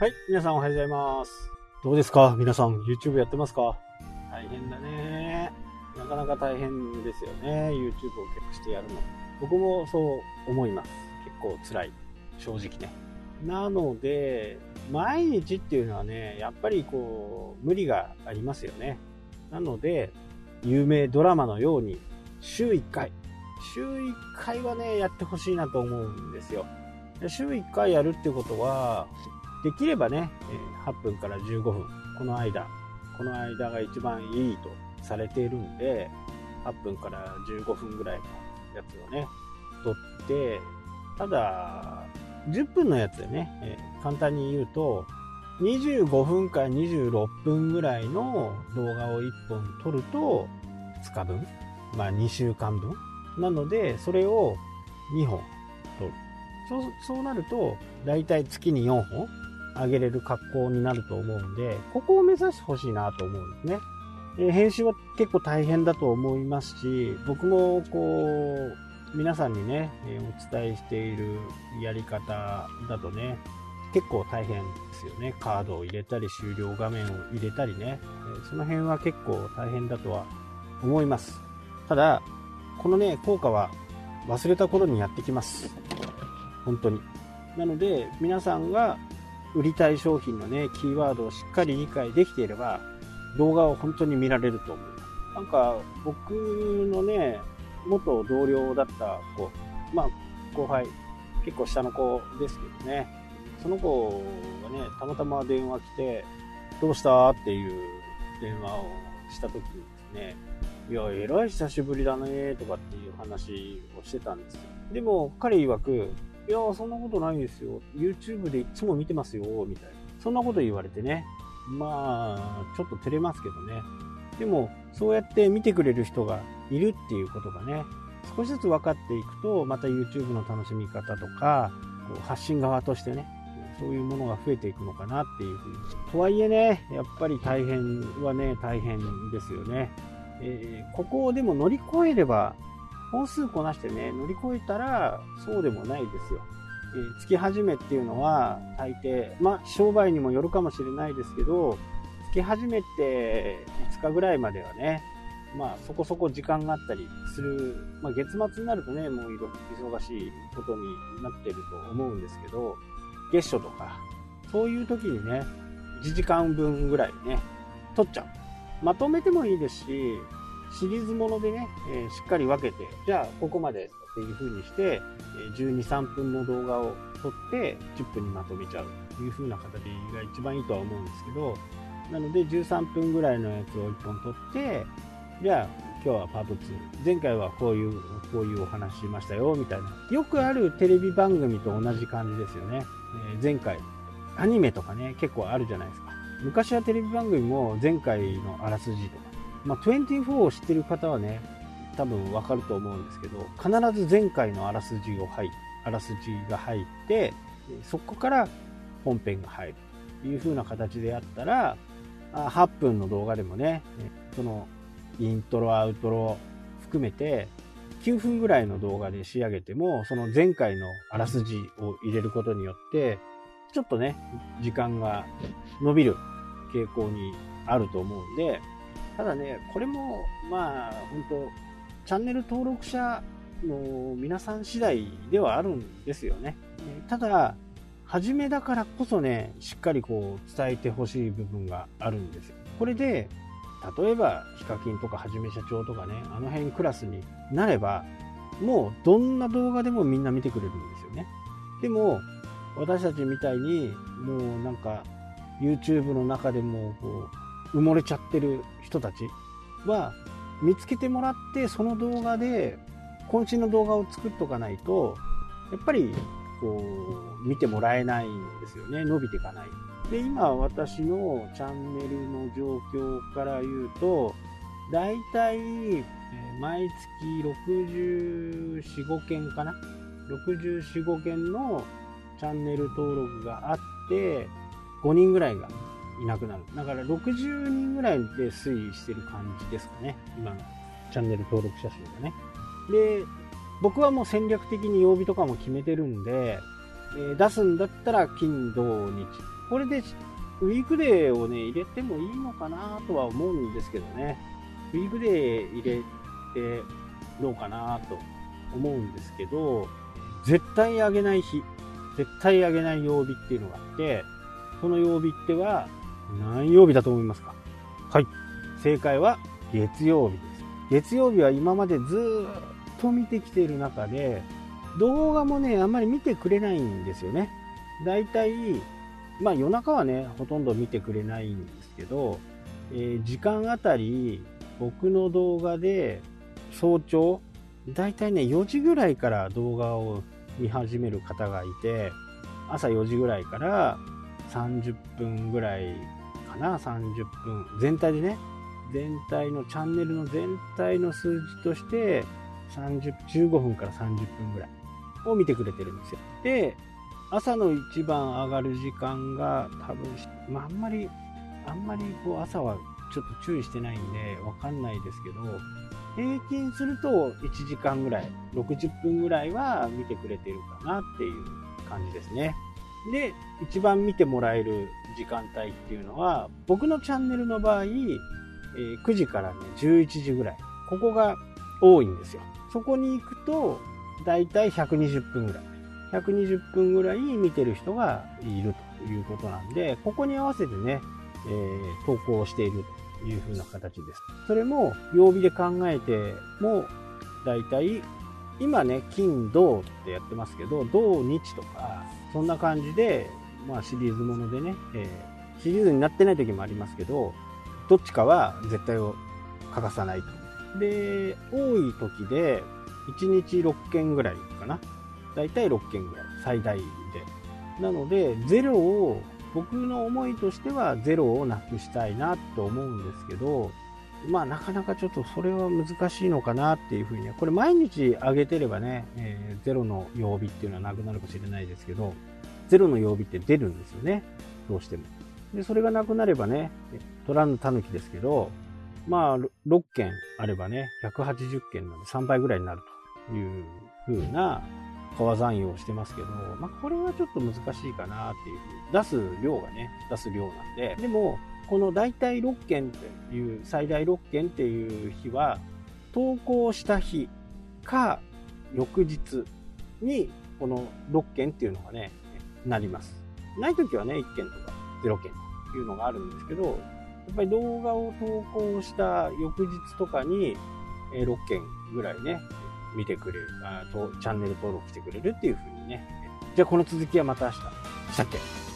はい、皆さんおはようございます。どうですか？皆さん、YouTube やってますか？大変だね。なかなか大変ですよね。YouTube を結構してやるの。僕もそう思います。結構辛い。正直ね。なので、毎日っていうのはね、やっぱりこう、無理がありますよね。なので、有名ドラマのように、週1回。週1回はね、やってほしいなと思うんですよ。で週1回やるってことは、できればね、えー8分から15分、この間、この間が一番いいとされているんで、8分から15分ぐらいのやつをね、撮って、ただ、10分のやつでね、えー簡単に言うと、25分から26分ぐらいの動画を1本撮ると、2日分、まあ2週間分。なので、それを2本撮る。そうそうなると、だいたい月に4本上げれる格好になると思うんで、ここを目指してほしいなと思うんですね。え編集は結構大変だと思いますし、僕もこう、皆さんにね、えお伝えしているやり方だとね、結構大変ですよね。カードを入れたり、終了画面を入れたりね、えその辺は結構大変だとは思います。ただ、このね、効果は忘れた頃にやってきます。本当に。なので、皆さんが売りたい商品のね、キーワードをしっかり理解できていれば、動画を本当に見られると思う。なんか、僕のね、元同僚だった子、まあ、後輩、結構下の子ですけどね、その子がね、たまたま電話来て、どうした？っていう電話をした時にですね、いや、えらい久しぶりだね、とかっていう話をしてたんですよ。でも、彼曰く、いや、そんなことないですよ。YouTube でいつも見てますよ、みたいな。そんなこと言われてね。まあ、ちょっと照れますけどね。でも、そうやって見てくれる人がいるっていうことがね、少しずつ分かっていくと、また YouTube の楽しみ方とか、こう発信側としてね、そういうものが増えていくのかなっていうふうに。とはいえね、やっぱり大変はね、大変ですよね。えーここをでも乗り越えれば、本数こなしてね、乗り越えたら、そうでもないですよ。えー月始めっていうのは、大抵、まあ、商売にもよるかもしれないですけど、月始めって5日ぐらいまではね、まあ、そこそこ時間があったりする、まあ、月末になるとね、もう忙しいことになってると思うんですけど、月初とか、そういう時にね、1時間分ぐらいね、取っちゃう。まとめてもいいですし、シリーズものでね、えーしっかり分けて、じゃあここまでっていう風にして、えー12、3分の動画を撮って10分にまとめちゃうという風な形が一番いいとは思うんですけど、なので13分ぐらいのやつを1本撮って、じゃあ今日はパート2。前回はこういう、こういうお話しましたよ、みたいな。よくあるテレビ番組と同じ感じですよね。えー前回、アニメとかね、結構あるじゃないですか。昔はテレビ番組も前回のあらすじとか、まあ、24を知ってる方はね、多分わかると思うんですけど、必ず前回のあらすじを入あらすじが入って、そこから本編が入るという風な形でやったら、8分の動画でもね、そのイントロ、アウトロ含めて、9分ぐらいの動画で仕上げても、その前回のあらすじを入れることによって、ちょっとね、時間が伸びる傾向にあると思うんで、ただね、これも、まあ、本当チャンネル登録者の皆さん次第ではあるんですよね。えただ、初めだからこそね、しっかりこう伝えてほしい部分があるんですよ。これで、例えば、ヒカキンとかはじめ社長とかね、あの辺クラスになれば、もうどんな動画でもみんな見てくれるんですよね。でも、私たちみたいに、もうなんか、YouTube の中でもこう埋もれちゃってる人たちは、見つけてもらって、その動画で、渾身の動画を作っとかないと、やっぱり、こう、見てもらえないんですよね。伸びていかない。で、今私のチャンネルの状況から言うと、だいたい、毎月64、5件かな ?64、5件のチャンネル登録があって、5人ぐらいがいなくなる。だから60人ぐらいで推移してる感じですかね。今のチャンネル登録者数がね。で、僕はもう戦略的に曜日とかも決めてるんで、えー出すんだったら金、土、日。これでウィークデーをね、入れてもいいのかなとは思うんですけどね。ウィークデー入れてどうかなと思うんですけど、絶対上げない日、絶対上げない曜日っていうのがあって、その曜日っては何曜日だと思いますか？はい。正解は月曜日です。月曜日は今までずっと見てきている中で、動画もね、あんまり見てくれないんですよね。だいたいまあ夜中はね、ほとんど見てくれないんですけど、えー、時間あたり僕の動画で早朝、だいたいね、4時ぐらいから動画を見始める方がいて、朝4時ぐらいから30分ぐらいかな、30分。全体でね、全体のチャンネルの全体の数字として、30、15分から30分ぐらいを見てくれてるんですよ。で、朝の一番上がる時間が多分、まあ、あんまり、あんまりこう朝はちょっと注意してないんでわかんないですけど、平均すると1時間ぐらい、60分ぐらいは見てくれてるかなっていう感じですね。で、一番見てもらえる時間帯っていうのは、僕のチャンネルの場合、えー、9時からね、11時ぐらい。ここが多いんですよ。そこに行くと、だいたい120分ぐらい。120分ぐらい見てる人がいるということなんで、ここに合わせてね、えー、投稿しているという風な形です。それも曜日で考えても、だいたい今ね、金、土ってやってますけど、土、日とか、そんな感じで、まあシリーズものでね、えー、シリーズになってない時もありますけど、どっちかは絶対を欠かさないと。で、多い時で、1日6件ぐらいかな。大体6件ぐらい、最大で。なので、ゼロを、僕の思いとしてはゼロをなくしたいなと思うんですけど、まあなかなかちょっとそれは難しいのかなっていうふうにこれ毎日上げてればね、えー、ゼロの曜日っていうのはなくなるかもしれないですけど、ゼロの曜日って出るんですよね。どうしても。で、それがなくなればね、取らぬタヌキですけど、まあ6件あればね、180件なんで3倍ぐらいになるというふうな川残用してますけど、まあ、これはちょっと難しいかなっていう出す量がね、出す量なんで、でも、この大体6件っていう、最大6件っていう日は、投稿した日か、翌日に、この6件っていうのがね、なります。ない時はね、1件とか0件というのがあるんですけど、やっぱり動画を投稿した翌日とかに、6件ぐらいね、見てくれる、とチャンネル登録してくれるっていう風にね。じゃあこの続きはまた明日。したっけ？